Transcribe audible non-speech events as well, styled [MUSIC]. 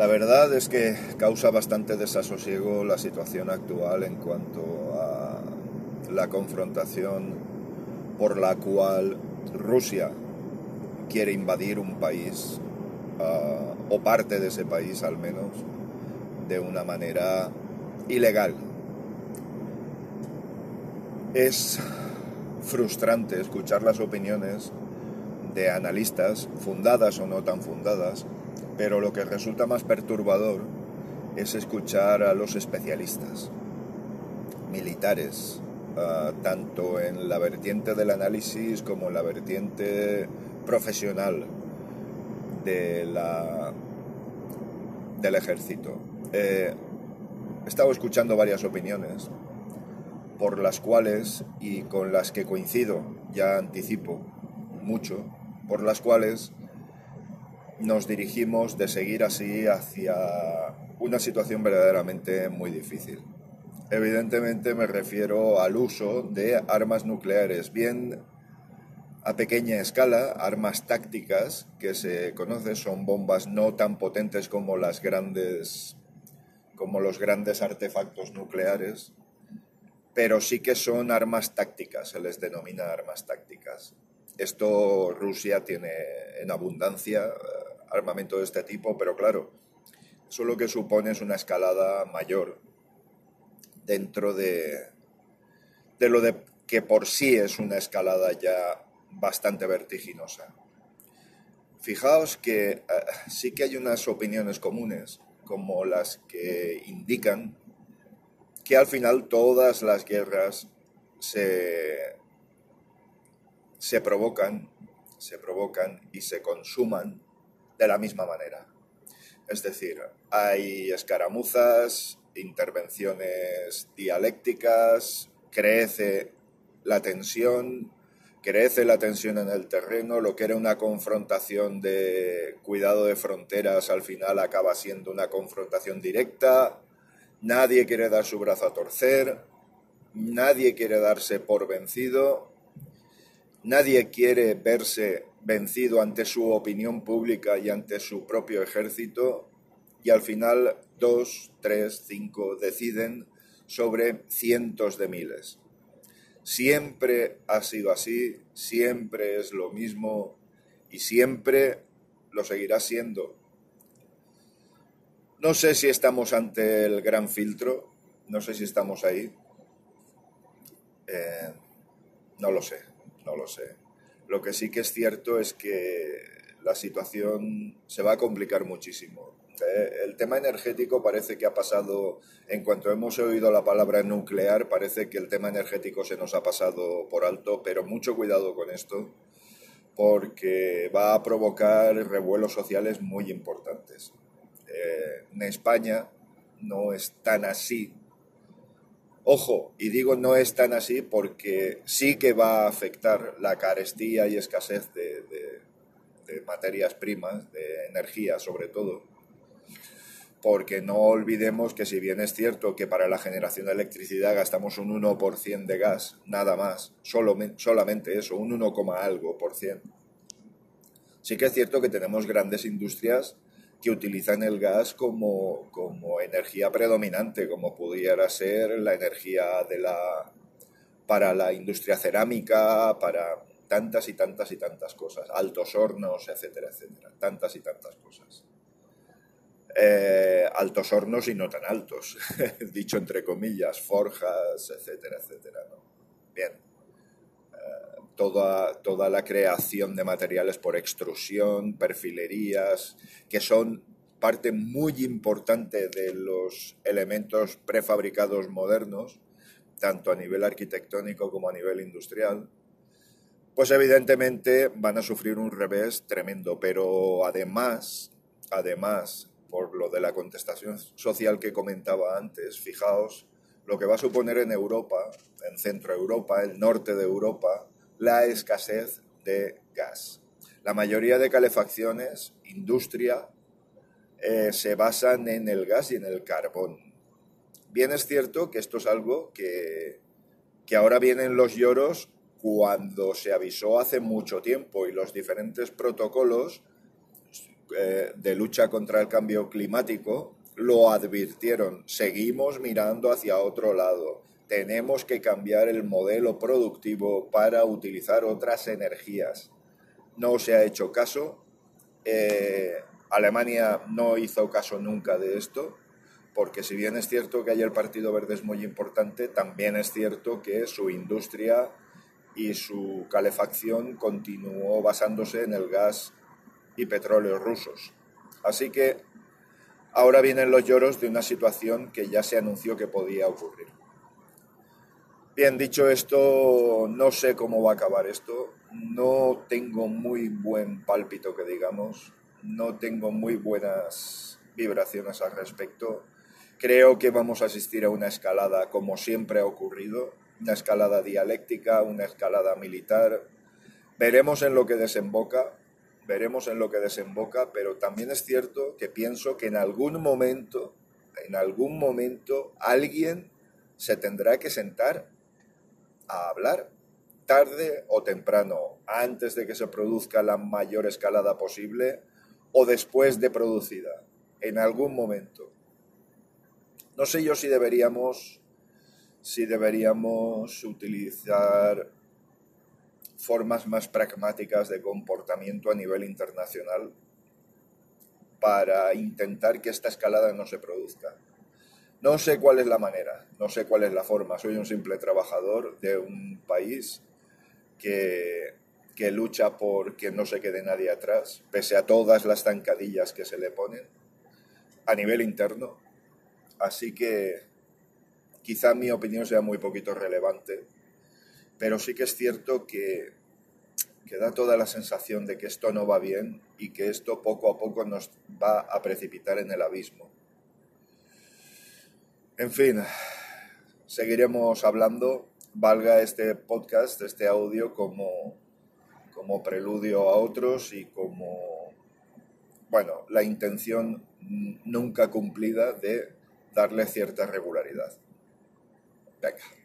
La verdad es que causa bastante desasosiego la situación actual en cuanto a la confrontación por la cual Rusia quiere invadir un país uh, o parte de ese país al menos de una manera ilegal. Es frustrante escuchar las opiniones de analistas, fundadas o no tan fundadas, pero lo que resulta más perturbador es escuchar a los especialistas, militares, uh, tanto en la vertiente del análisis como en la vertiente profesional de la, del ejército. Eh, he estado escuchando varias opiniones por las cuales y con las que coincido, ya anticipo mucho, por las cuales nos dirigimos de seguir así hacia una situación verdaderamente muy difícil. Evidentemente me refiero al uso de armas nucleares, bien a pequeña escala, armas tácticas que se conoce son bombas no tan potentes como las grandes como los grandes artefactos nucleares, pero sí que son armas tácticas, se les denomina armas tácticas. Esto Rusia tiene en abundancia armamento de este tipo, pero claro, eso lo que supone es una escalada mayor dentro de, de lo de que por sí es una escalada ya bastante vertiginosa. Fijaos que eh, sí que hay unas opiniones comunes, como las que indican que al final todas las guerras se, se provocan, se provocan y se consuman de la misma manera. Es decir, hay escaramuzas, intervenciones dialécticas, crece la tensión, crece la tensión en el terreno, lo que era una confrontación de cuidado de fronteras al final acaba siendo una confrontación directa, nadie quiere dar su brazo a torcer, nadie quiere darse por vencido, nadie quiere verse vencido ante su opinión pública y ante su propio ejército y al final dos, tres, cinco deciden sobre cientos de miles. Siempre ha sido así, siempre es lo mismo y siempre lo seguirá siendo. No sé si estamos ante el gran filtro, no sé si estamos ahí. Eh, no lo sé, no lo sé. Lo que sí que es cierto es que la situación se va a complicar muchísimo. Eh, el tema energético parece que ha pasado, en cuanto hemos oído la palabra nuclear, parece que el tema energético se nos ha pasado por alto, pero mucho cuidado con esto, porque va a provocar revuelos sociales muy importantes. Eh, en España no es tan así. Ojo, y digo no es tan así porque sí que va a afectar la carestía y escasez de materias primas, de energía sobre todo porque no olvidemos que si bien es cierto que para la generación de electricidad gastamos un 1% de gas, nada más, solo, solamente eso, un 1, algo por cien. Sí que es cierto que tenemos grandes industrias que utilizan el gas como, como energía predominante, como pudiera ser la energía de la, para la industria cerámica, para tantas y tantas y tantas cosas, altos hornos, etcétera, etcétera, tantas y tantas cosas. Eh, altos hornos y no tan altos, [LAUGHS] dicho entre comillas, forjas, etcétera, etcétera. Bien, eh, toda, toda la creación de materiales por extrusión, perfilerías, que son parte muy importante de los elementos prefabricados modernos, tanto a nivel arquitectónico como a nivel industrial, pues evidentemente van a sufrir un revés tremendo, pero además, además, por lo de la contestación social que comentaba antes, fijaos lo que va a suponer en Europa, en Centro Europa, el norte de Europa, la escasez de gas. La mayoría de calefacciones, industria, eh, se basan en el gas y en el carbón. Bien es cierto que esto es algo que, que ahora vienen los lloros cuando se avisó hace mucho tiempo y los diferentes protocolos eh, de lucha contra el cambio climático lo advirtieron. Seguimos mirando hacia otro lado. Tenemos que cambiar el modelo productivo para utilizar otras energías. No se ha hecho caso. Eh, Alemania no hizo caso nunca de esto, porque si bien es cierto que hay el Partido Verde es muy importante, también es cierto que su industria y su calefacción continuó basándose en el gas y petróleo rusos. Así que ahora vienen los lloros de una situación que ya se anunció que podía ocurrir. Bien, dicho esto, no sé cómo va a acabar esto, no tengo muy buen pálpito que digamos, no tengo muy buenas vibraciones al respecto. Creo que vamos a asistir a una escalada como siempre ha ocurrido, una escalada dialéctica, una escalada militar. Veremos en lo que desemboca, veremos en lo que desemboca, pero también es cierto que pienso que en algún momento, en algún momento, alguien se tendrá que sentar a hablar, tarde o temprano, antes de que se produzca la mayor escalada posible o después de producida, en algún momento. No sé yo si deberíamos, si deberíamos utilizar formas más pragmáticas de comportamiento a nivel internacional para intentar que esta escalada no se produzca. No sé cuál es la manera, no sé cuál es la forma. Soy un simple trabajador de un país que, que lucha por que no se quede nadie atrás, pese a todas las zancadillas que se le ponen a nivel interno. Así que quizá mi opinión sea muy poquito relevante, pero sí que es cierto que, que da toda la sensación de que esto no va bien y que esto poco a poco nos va a precipitar en el abismo. En fin, seguiremos hablando, valga este podcast, este audio como, como preludio a otros y como, bueno, la intención nunca cumplida de darle cierta regularidad. Venga.